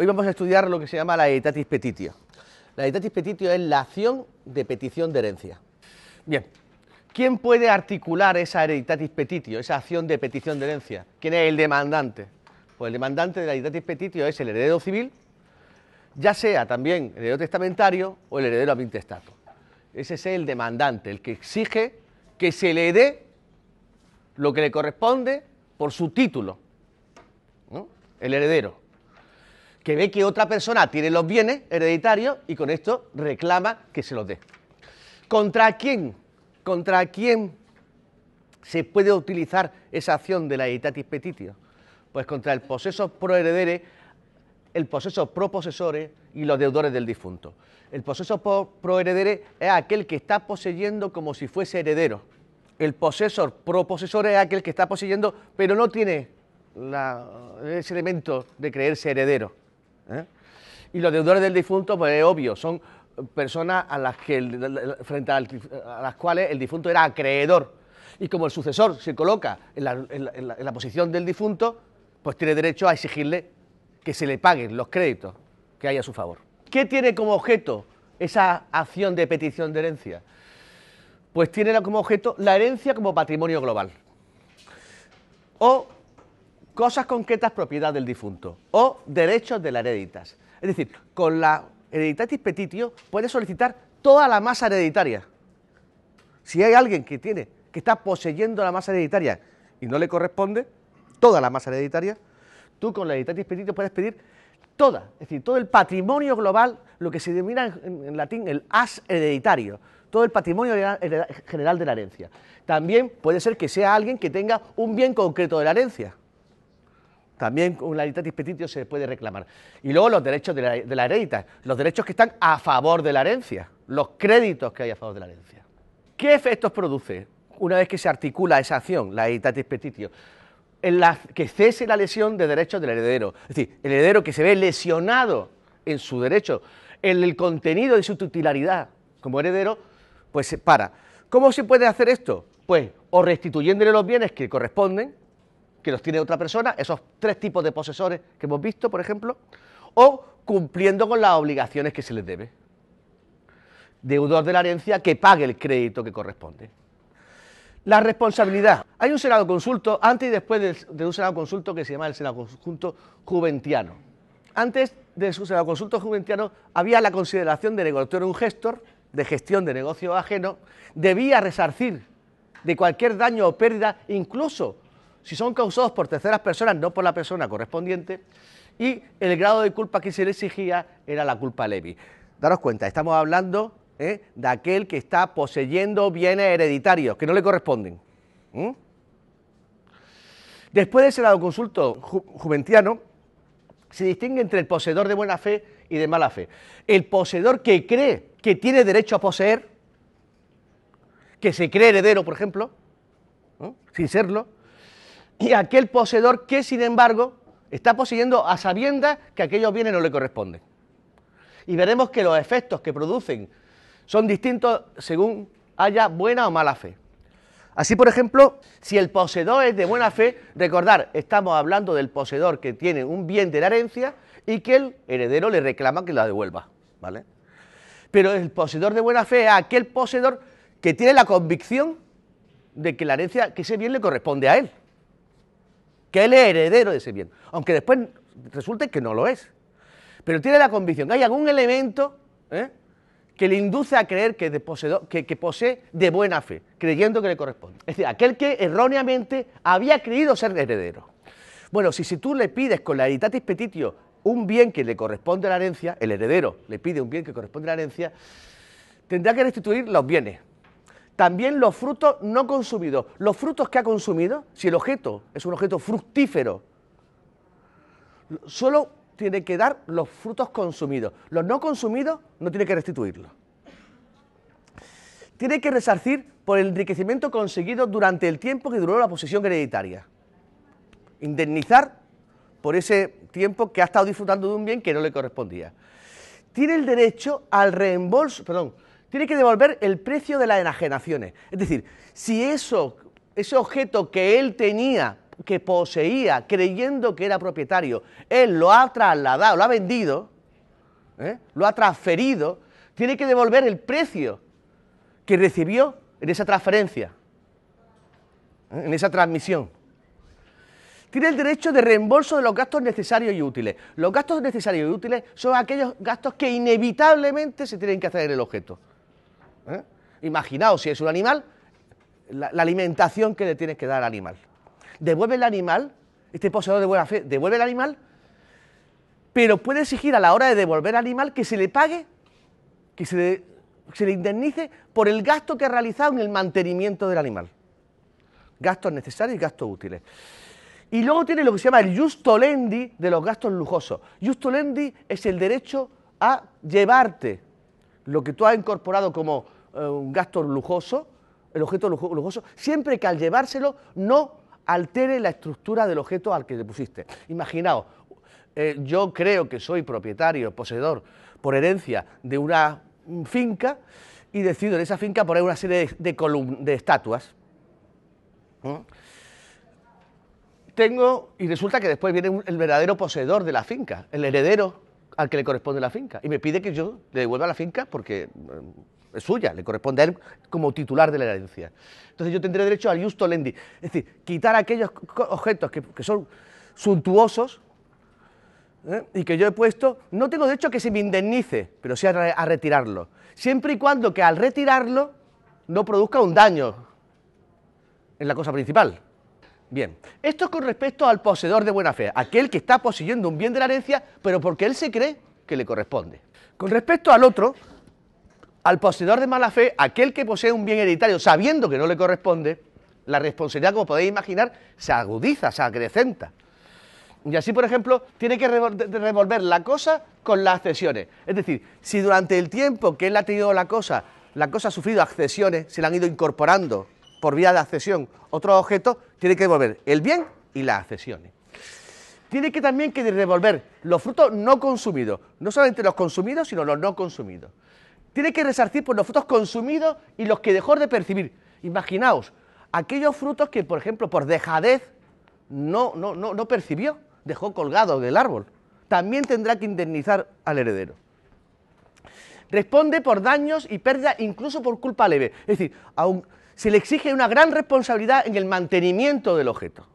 Hoy vamos a estudiar lo que se llama la editatis petitio. La editatis petitio es la acción de petición de herencia. Bien, ¿quién puede articular esa editatis petitio, esa acción de petición de herencia? ¿Quién es el demandante? Pues el demandante de la editatis petitio es el heredero civil, ya sea también el heredero testamentario o el heredero ab intestato. Ese es el demandante, el que exige que se le dé lo que le corresponde por su título, el heredero que ve que otra persona tiene los bienes hereditarios y con esto reclama que se los dé. ¿Contra quién? ¿Contra quién se puede utilizar esa acción de la editatis petitio? Pues contra el poseso pro heredere, el poseso pro posesore y los deudores del difunto. El poseso pro heredere es aquel que está poseyendo como si fuese heredero. El posesor pro posesore es aquel que está poseyendo pero no tiene ese elemento de creerse heredero. ¿Eh? Y los deudores del difunto, pues es obvio, son personas a las que, frente a las cuales el difunto era acreedor. Y como el sucesor se coloca en la, posición del difunto, pues tiene derecho a exigirle que se le paguen los créditos que hay a su favor. ¿Qué tiene como objeto esa acción de petición de herencia? Pues tiene como objeto la herencia como patrimonio global. O cosas concretas propiedad del difunto o derechos de la hereditas. Es decir, con la hereditatis petitio puede solicitar toda la masa hereditaria. Si hay alguien que tiene, que está poseyendo la masa hereditaria y no le corresponde, toda la masa hereditaria, tú con la hereditatis petitio puedes pedir toda, es decir, todo el patrimonio global, lo que se denomina en, latín el as hereditario, todo el patrimonio general de la herencia. También puede ser que sea alguien que tenga un bien concreto de la herencia. También con la hereditatis petitio se puede reclamar. Y luego los derechos de la, heredita, los derechos que están a favor de la herencia, los créditos que hay a favor de la herencia. ¿Qué efectos produce una vez que se articula esa acción, la hereditatis petitio? En la, que cese la lesión de derechos del heredero. Es decir, el heredero que se ve lesionado en su derecho, en el contenido de su titularidad como heredero, pues se para. ¿Cómo se puede hacer esto? Pues o restituyéndole los bienes que corresponden, que los tiene otra persona, esos tres tipos de posesores que hemos visto, por ejemplo, o cumpliendo con las obligaciones que se les debe. Deudor de la herencia que pague el crédito que corresponde. La responsabilidad. Hay un Senado consulto, antes y después de, un Senado consulto que se llama el Senado consulto juventiano. Antes de su Senado consulto juventiano había la consideración de negociar un gestor, de gestión de negocio ajeno, debía resarcir de cualquier daño o pérdida, incluso si son causados por terceras personas, no por la persona correspondiente, y el grado de culpa que se le exigía era la culpa levi. Daros cuenta, estamos hablando ¿eh? de aquel que está poseyendo bienes hereditarios que no le corresponden. Después de ese lado consulto juventiano, se distingue entre el poseedor de buena fe y de mala fe. El poseedor que cree que tiene derecho a poseer, que se cree heredero, por ejemplo, sin serlo, y aquel poseedor que, sin embargo, está poseyendo a sabiendas que aquellos bienes no le corresponden. Y veremos que los efectos que producen son distintos según haya buena o mala fe. Así, por ejemplo, si el poseedor es de buena fe, recordar, estamos hablando del poseedor que tiene un bien de la herencia y que el heredero le reclama que la devuelva, ¿vale? Pero el poseedor de buena fe es aquel poseedor que tiene la convicción de que la herencia, que ese bien le corresponde a él que él es heredero de ese bien, aunque después resulte que no lo es. Pero tiene la convicción que hay algún elemento ¿eh? que le induce a creer que, posee de buena fe, creyendo que le corresponde. Es decir, aquel que erróneamente había creído ser heredero. Bueno, si, si tú le pides con la editatis petitio un bien que le corresponde a la herencia, el heredero le pide un bien que corresponde a la herencia, tendrá que restituir los bienes, también los frutos no consumidos. Los frutos que ha consumido, si el objeto es un objeto fructífero, solo tiene que dar los frutos consumidos. Los no consumidos no tiene que restituirlos. Tiene que resarcir por el enriquecimiento conseguido durante el tiempo que duró la posesión hereditaria. Indemnizar por ese tiempo que ha estado disfrutando de un bien que no le correspondía. Tiene el derecho al reembolso, perdón, tiene que devolver el precio de las enajenaciones. Es decir, si eso, ese objeto que él tenía que poseía, creyendo que era propietario, él lo ha trasladado, lo ha vendido, ¿eh? lo ha transferido, tiene que devolver el precio que recibió en esa transferencia, ¿eh? en esa transmisión. Tiene el derecho de reembolso de los gastos necesarios y útiles. Los gastos necesarios y útiles son aquellos gastos que inevitablemente se tienen que hacer en el objeto. ¿Eh? Imaginaos si es un animal, la, alimentación que le tienes que dar al animal. Devuelve el animal, este poseedor de buena fe, devuelve el animal, pero puede exigir a la hora de devolver al animal que se le pague, que se le, se le indemnice por el gasto que ha realizado en el mantenimiento del animal. Gastos necesarios y gastos útiles. Y luego tiene lo que se llama el justolendi de los gastos lujosos. Justolendi es el derecho a llevarte lo que tú has incorporado como un gasto lujoso, el objeto lujoso, siempre que al llevárselo no altere la estructura del objeto al que le pusiste. Imaginaos, eh, yo creo que soy propietario, poseedor, por herencia de una finca y decido en esa finca poner una serie de, estatuas. Tengo, y resulta que después viene el verdadero poseedor de la finca, el heredero al que le corresponde la finca, y me pide que yo le devuelva la finca porque eh, es suya, le corresponde a él como titular de la herencia. Entonces yo tendré derecho al justo lendi, es decir, quitar aquellos objetos que, son suntuosos ¿eh? y que yo he puesto, no tengo derecho a que se me indemnice, pero sí a, retirarlo, siempre y cuando que al retirarlo no produzca un daño en la cosa principal. Bien, esto es con respecto al poseedor de buena fe, aquel que está poseyendo un bien de la herencia, pero porque él se cree que le corresponde. Con respecto al otro, al poseedor de mala fe, aquel que posee un bien hereditario sabiendo que no le corresponde, la responsabilidad, como podéis imaginar, se agudiza, se acrecenta. Y así, por ejemplo, tiene que revolver la cosa con las accesiones. Es decir, si durante el tiempo que él ha tenido la cosa, la cosa ha sufrido accesiones, se le han ido incorporando por vía de accesión otros objetos, tiene que devolver el bien y las accesiones. Tiene que también que devolver los frutos no consumidos, no solamente los consumidos, sino los no consumidos tiene que resarcir por los frutos consumidos y los que dejó de percibir. Imaginaos, aquellos frutos que, por ejemplo, por dejadez no, no, no, no percibió, dejó colgado del árbol. También tendrá que indemnizar al heredero. Responde por daños y pérdidas, incluso por culpa leve. Es decir, aún se le exige una gran responsabilidad en el mantenimiento del objeto.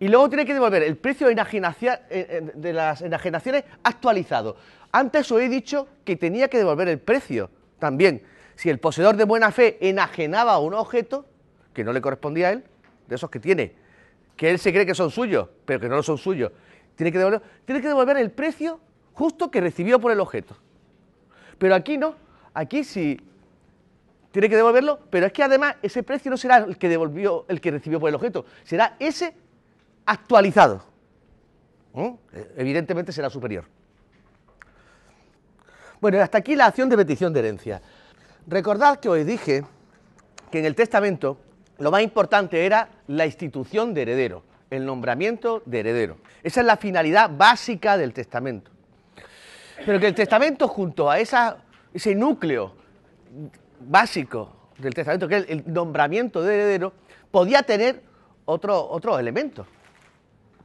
Y luego tiene que devolver el precio de, eh, eh, de las enajenaciones actualizado. Antes os he dicho que tenía que devolver el precio también. Si el poseedor de buena fe enajenaba un objeto que no le correspondía a él, de esos que tiene, que él se cree que son suyos, pero que no lo son suyos, tiene que devolver, tiene que devolver el precio justo que recibió por el objeto. Pero aquí no, aquí sí tiene que devolverlo, pero es que además ese precio no será el que devolvió, el que recibió por el objeto, será ese actualizado. ¿Mm? Evidentemente será superior. Bueno, hasta aquí la acción de petición de herencia. Recordad que os dije que en el testamento lo más importante era la institución de heredero, el nombramiento de heredero. Esa es la finalidad básica del testamento. Pero que el testamento junto a ese núcleo básico del testamento, que es el nombramiento de heredero, podía tener otro, otro elemento.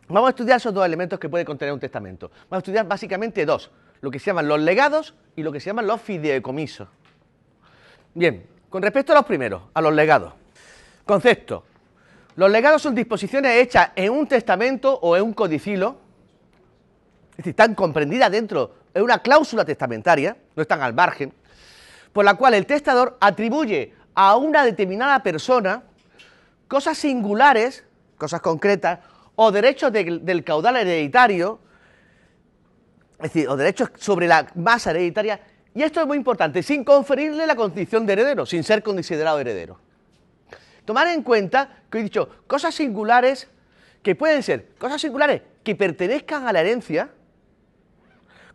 Vamos a estudiar esos dos elementos que puede contener un testamento. Vamos a estudiar básicamente dos lo que se llaman los legados y lo que se llaman los fideicomisos. Bien, con respecto a los primeros, a los legados. Concepto. Los legados son disposiciones hechas en un testamento o en un codicilo, es decir, están comprendidas dentro de una cláusula testamentaria, no están al margen, por la cual el testador atribuye a una determinada persona cosas singulares, cosas concretas, o derechos del caudal hereditario, es decir, o derechos sobre la masa hereditaria, y esto es muy importante, sin conferirle la condición de heredero, sin ser considerado heredero. Tomar en cuenta que he dicho cosas singulares que pueden ser cosas singulares que pertenezcan a la herencia,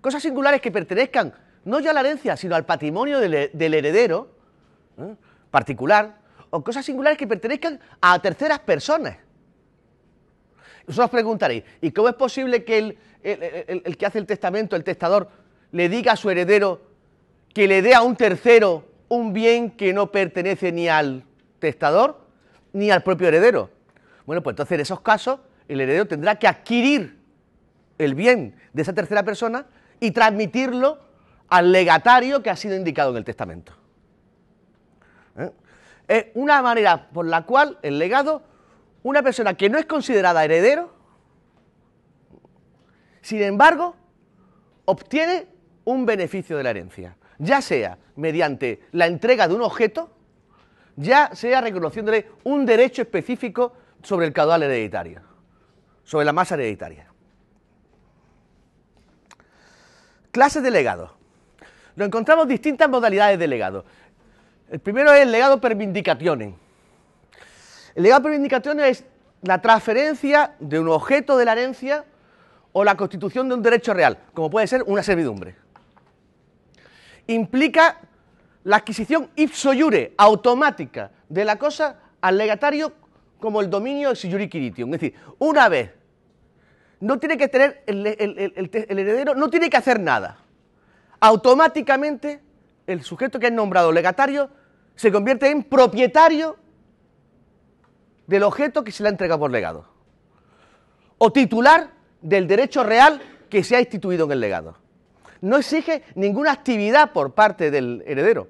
cosas singulares que pertenezcan no ya a la herencia, sino al patrimonio del, heredero ¿eh? particular, o cosas singulares que pertenezcan a terceras personas. Vosotros preguntaréis, ¿y cómo es posible que el, el, que hace el testamento, el testador, le diga a su heredero que le dé a un tercero un bien que no pertenece ni al testador ni al propio heredero. Bueno, pues entonces en esos casos el heredero tendrá que adquirir el bien de esa tercera persona y transmitirlo al legatario que ha sido indicado en el testamento. ¿Eh? Es una manera por la cual el legado, una persona que no es considerada heredero, sin embargo, obtiene un beneficio de la herencia, ya sea mediante la entrega de un objeto, ya sea reconociéndole un derecho específico sobre el caudal hereditario, sobre la masa hereditaria. Clases de legado. Nos encontramos distintas modalidades de legado. El primero es el legado per vindicationem. El legado per vindicationem es la transferencia de un objeto de la herencia o la constitución de un derecho real, como puede ser una servidumbre. Implica la adquisición ipso iure, automática, de la cosa al legatario como el dominio si iure quiritium. Es decir, una vez, no tiene que tener, el heredero no tiene que hacer nada. Automáticamente, el sujeto que es nombrado legatario se convierte en propietario del objeto que se le ha entregado por legado. O titular del derecho real que se ha instituido en el legado. No exige ninguna actividad por parte del heredero.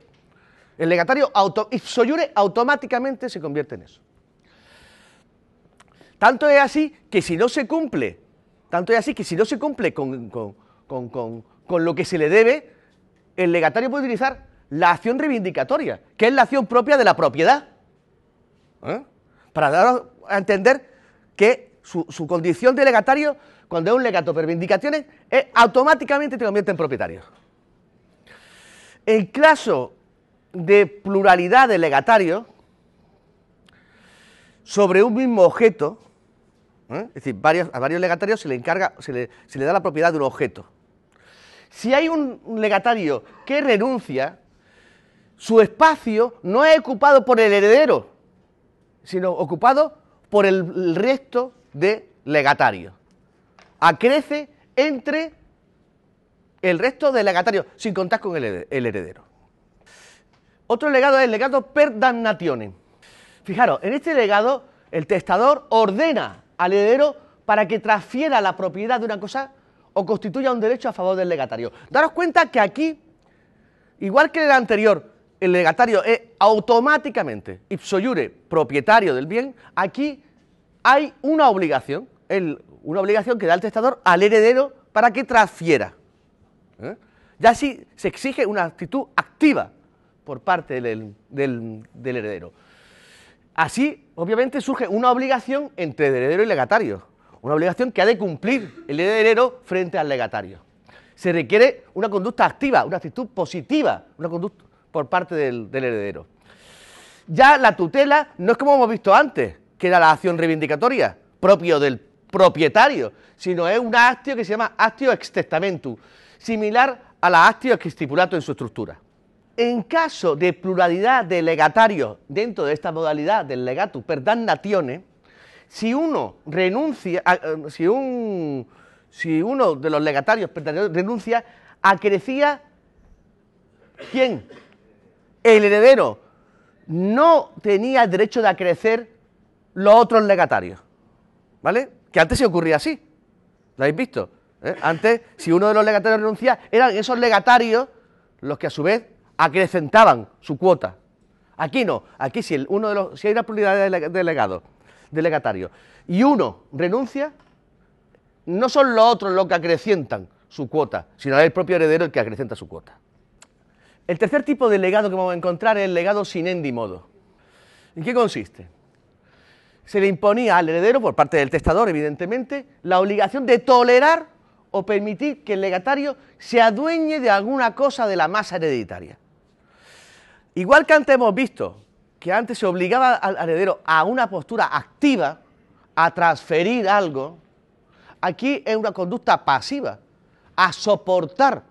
El legatario auto, automáticamente se convierte en eso. Tanto es así que si no se cumple, tanto es así que si no se cumple con, con lo que se le debe, el legatario puede utilizar la acción reivindicatoria, que es la acción propia de la propiedad. ¿eh? Para dar a entender que su, condición de legatario cuando es un legato per vindicaciones, es, automáticamente te convierte en propietario. En caso de pluralidad de legatarios sobre un mismo objeto, ¿eh? es decir, a varios legatarios se le, encarga, se le da la propiedad de un objeto. Si hay un legatario que renuncia, su espacio no es ocupado por el heredero, sino ocupado por el resto de legatarios acrece entre el resto de legatarios, sin contar con el heredero. Otro legado es el legado per damnatione. Fijaros, en este legado el testador ordena al heredero para que transfiera la propiedad de una cosa o constituya un derecho a favor del legatario. Daros cuenta que aquí, igual que en el anterior, el legatario es automáticamente ipso iure propietario del bien, aquí hay una obligación, una obligación que da el testador al heredero para que transfiera. ¿eh? Ya así se exige una actitud activa por parte del, heredero. Así, obviamente, surge una obligación entre heredero y legatario, una obligación que ha de cumplir el heredero frente al legatario. Se requiere una conducta activa, una actitud positiva, una conducta por parte del, heredero. Ya la tutela no es como hemos visto antes, que era la acción reivindicatoria, propio del propietario, sino es un actio que se llama actio ex testamentu, similar a la actio ex stipulato en su estructura. En caso de pluralidad de legatarios dentro de esta modalidad del legatus per damnatione, si uno renuncia, eh, si, un, si uno de los legatarios renuncia, acrecía ¿quién? El heredero no tenía el derecho de acrecer los otros legatarios. ¿Vale? que antes se ocurría así. ¿Lo habéis visto? ¿Eh? Antes, si uno de los legatarios renuncia, eran esos legatarios los que a su vez acrecentaban su cuota. Aquí no, aquí si, uno de los, si hay una pluralidad de legados, de legatarios, y uno renuncia, no son los otros los que acrecientan su cuota, sino el propio heredero el que acrecenta su cuota. El tercer tipo de legado que vamos a encontrar es el legado sin endi modo. ¿En qué consiste? se le imponía al heredero, por parte del testador, evidentemente, la obligación de tolerar o permitir que el legatario se adueñe de alguna cosa de la masa hereditaria. Igual que antes hemos visto que antes se obligaba al heredero a una postura activa, a transferir algo, aquí es una conducta pasiva, a soportar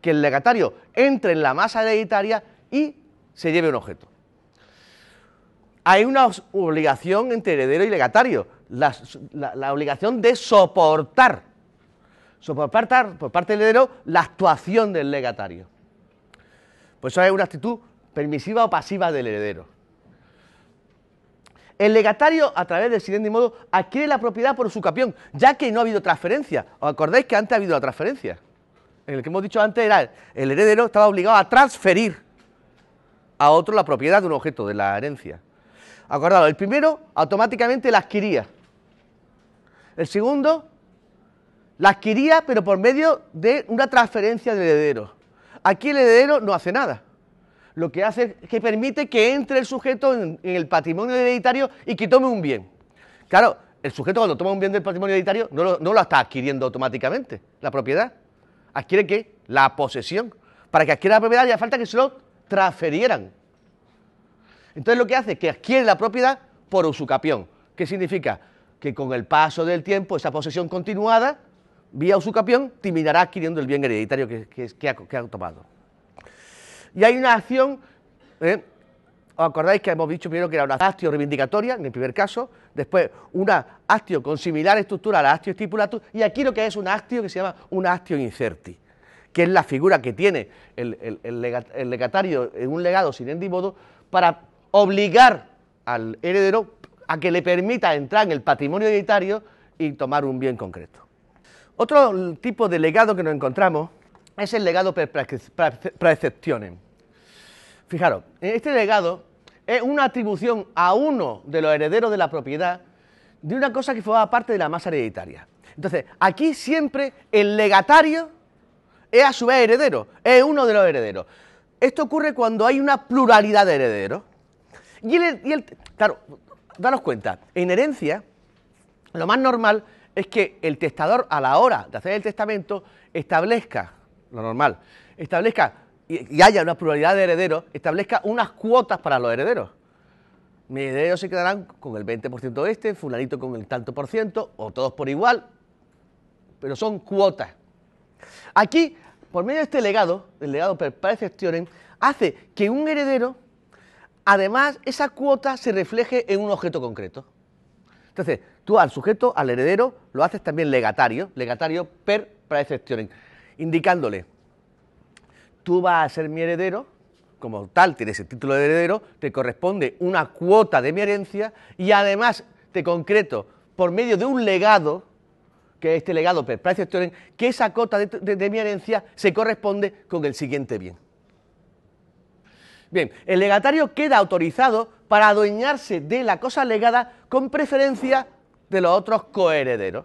que el legatario entre en la masa hereditaria y se lleve un objeto hay una obligación entre heredero y legatario, la, obligación de soportar, soportar por parte del heredero la actuación del legatario. Pues eso es una actitud permisiva o pasiva del heredero. El legatario, a través del siguiente modo, adquiere la propiedad por usucapión, ya que no ha habido transferencia. ¿Os acordáis que antes ha habido la transferencia? En el que hemos dicho antes era el heredero estaba obligado a transferir a otro la propiedad de un objeto de la herencia. Acordado, el primero automáticamente la adquiría. El segundo la adquiría, pero por medio de una transferencia del heredero. Aquí el heredero no hace nada. Lo que hace es que permite que entre el sujeto en, el patrimonio hereditario y que tome un bien. Claro, el sujeto cuando toma un bien del patrimonio hereditario no lo, está adquiriendo automáticamente, la propiedad. Adquiere qué? La posesión. Para que adquiera la propiedad ya falta que se lo transferieran. Entonces lo que hace es que adquiere la propiedad por usucapión. ¿Qué significa? Que con el paso del tiempo, esa posesión continuada, vía usucapión, terminará adquiriendo el bien hereditario que, ha, tomado. Y hay una acción, ¿eh? ¿os acordáis que hemos dicho primero que era una actio reivindicatoria, en el primer caso, después una actio con similar estructura a la actio stipulatus, y aquí lo que es una actio que se llama una actio incerti, que es la figura que tiene el, legatario en un legado sin endimodo para obligar al heredero a que le permita entrar en el patrimonio hereditario y tomar un bien concreto. Otro tipo de legado que nos encontramos es el legado per. Fijaros, este legado es una atribución a uno de los herederos de la propiedad de una cosa que formaba parte de la masa hereditaria. Entonces, aquí siempre el legatario es a su vez heredero, es uno de los herederos. Esto ocurre cuando hay una pluralidad de herederos. Y el, claro, daros cuenta, en herencia, lo más normal es que el testador a la hora de hacer el testamento establezca, lo normal, establezca y, haya una pluralidad de herederos, establezca unas cuotas para los herederos. Mis herederos se quedarán con el 20% este, fulanito con el tanto por ciento, o todos por igual, pero son cuotas. Aquí, por medio de este legado, el legado per preceptionem, hace que un heredero además esa cuota se refleje en un objeto concreto. Entonces, tú al sujeto, al heredero, lo haces también legatario, legatario per praeceptionem, indicándole, tú vas a ser mi heredero, como tal, tienes el título de heredero, te corresponde una cuota de mi herencia y además te concreto, por medio de un legado, que es este legado per praeceptionem, que esa cuota de mi herencia se corresponde con el siguiente bien. Bien, el legatario queda autorizado para adueñarse de la cosa legada con preferencia de los otros coherederos.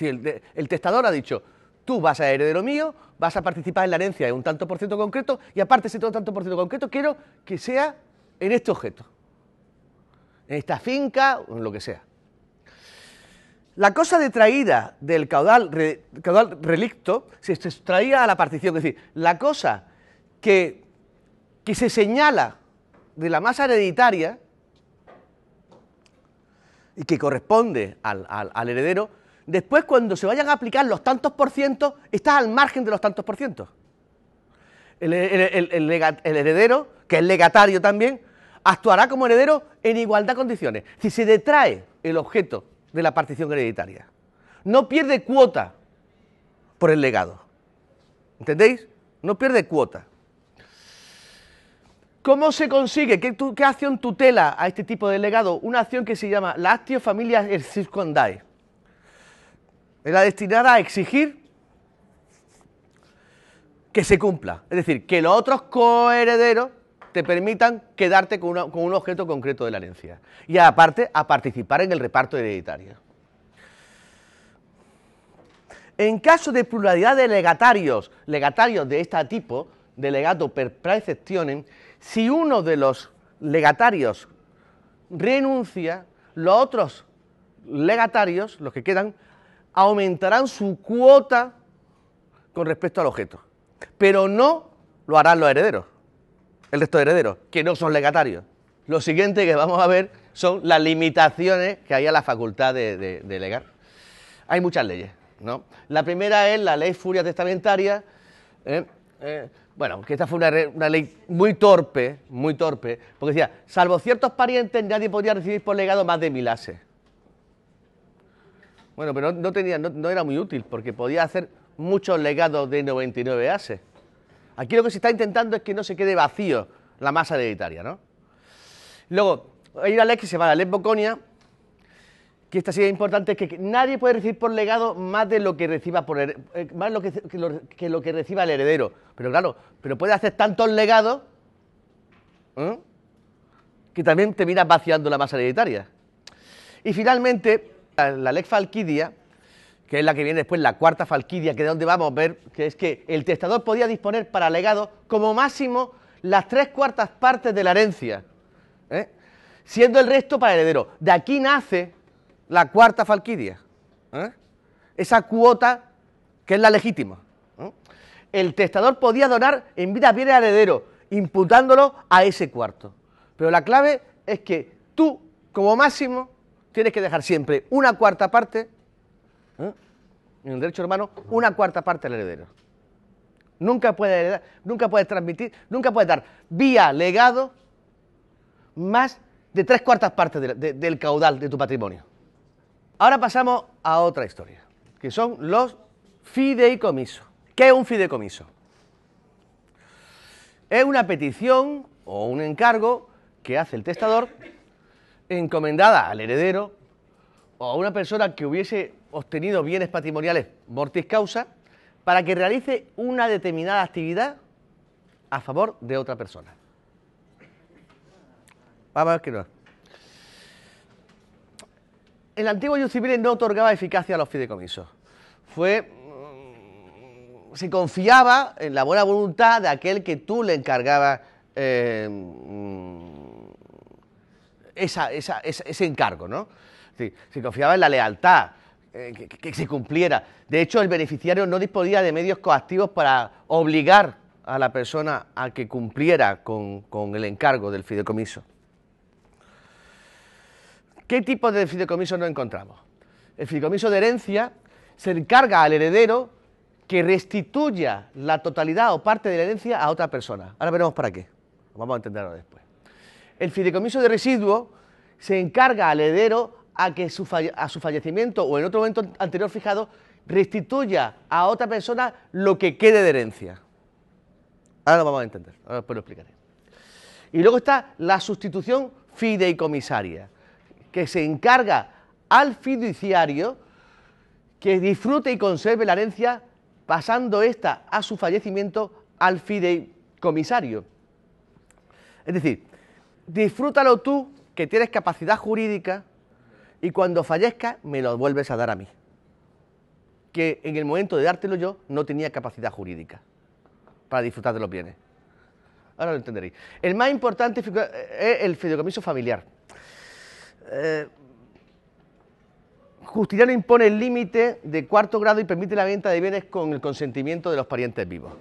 Si el, el, testador ha dicho, tú vas a heredero mío, vas a participar en la herencia en un tanto por ciento concreto y aparte ese tanto por ciento concreto quiero que sea en este objeto, en esta finca o en lo que sea. La cosa detraída del caudal, relicto se extraía a la partición, es decir, la cosa que, se señala de la masa hereditaria y que corresponde al, heredero, después cuando se vayan a aplicar los tantos por ciento, estás al margen de los tantos por ciento. El, heredero, que es legatario también, actuará como heredero en igualdad de condiciones. Si se detrae el objeto de la partición hereditaria, no pierde cuota por el legado. ¿Entendéis? No pierde cuota. ¿Cómo se consigue? ¿Qué, acción tutela a este tipo de legado? Una acción que se llama la Actio Familia Circondae. Es la destinada a exigir que se cumpla. Es decir, que los otros coherederos te permitan quedarte con, un objeto concreto de la herencia. Y aparte, a participar en el reparto hereditario. En caso de pluralidad de legatarios, legatarios de este tipo, de legato per praeceptionem, si uno de los legatarios renuncia, los otros legatarios, los que quedan, aumentarán su cuota con respecto al objeto, pero no lo harán los herederos, el resto de herederos, que no son legatarios. Lo siguiente que vamos a ver son las limitaciones que hay a la facultad de, legar. Hay muchas leyes, ¿no? La primera es la ley furia testamentaria, ¿eh? Eh, bueno, que esta fue una, ley muy torpe, muy torpe, porque decía, salvo ciertos parientes, nadie podía recibir por legado más de mil ases. Bueno, pero no, tenía, no, era muy útil, porque podía hacer muchos legados de 99 ases. Aquí lo que se está intentando es que no se quede vacío la masa hereditaria, ¿no? Luego, hay una ley que se llama la ley Boconia, que esta sí es importante, que nadie puede recibir por legado más de lo que reciba por eh, más lo que, lo, que, reciba el heredero. Pero claro, pero puede hacer tantos legados ¿eh? que también termina vaciando la masa hereditaria. Y finalmente, la, Lex Falquidia, que es la que viene después, la cuarta Falquidia, que es donde vamos a ver, que es que el testador podía disponer para legado como máximo las tres cuartas partes de la herencia, ¿eh? siendo el resto para heredero. De aquí nace la cuarta falquidia. ¿eh? Esa cuota que es la legítima. El testador podía donar en vida bien al heredero, imputándolo a ese cuarto. Pero la clave es que tú, como máximo, tienes que dejar siempre una cuarta parte, ¿eh? en el derecho hermano, una cuarta parte al heredero. Nunca puedes heredar, nunca puedes transmitir, nunca puedes dar vía legado más de tres cuartas partes del caudal de tu patrimonio. Ahora pasamos a otra historia, que son los fideicomisos. ¿Qué es un fideicomiso? Es una petición o un encargo que hace el testador encomendada al heredero o a una persona que hubiese obtenido bienes patrimoniales mortis causa para que realice una determinada actividad a favor de otra persona. Vamos a ver qué no el antiguo Ius civil no otorgaba eficacia a los fideicomisos. Fue, mm, se confiaba en la buena voluntad de aquel que tú le encargabas eh, ese encargo, ¿no? se confiaba en la lealtad, eh, que, se cumpliera. De hecho, el beneficiario no disponía de medios coactivos para obligar a la persona a que cumpliera con el encargo del fideicomiso. ¿Qué tipo de fideicomiso no encontramos? El fideicomiso de herencia se encarga al heredero que restituya la totalidad o parte de la herencia a otra persona. Ahora veremos para qué. Vamos a entenderlo después. El fideicomiso de residuo se encarga al heredero a que a su fallecimiento o en otro momento anterior fijado restituya a otra persona lo que quede de herencia. Ahora lo vamos a entender, ahora después lo explicaré. Y luego está la sustitución fideicomisaria que se encarga al fiduciario que disfrute y conserve la herencia pasando esta a su fallecimiento al fideicomisario. Es decir, disfrútalo tú que tienes capacidad jurídica y cuando fallezca me lo vuelves a dar a mí. Que en el momento de dártelo yo no tenía capacidad jurídica para disfrutar de los bienes. Ahora lo entenderéis. El más importante es el fideicomiso familiar. Eh, Justiniano impone el límite de cuarto grado y permite la venta de bienes con el consentimiento de los parientes vivos.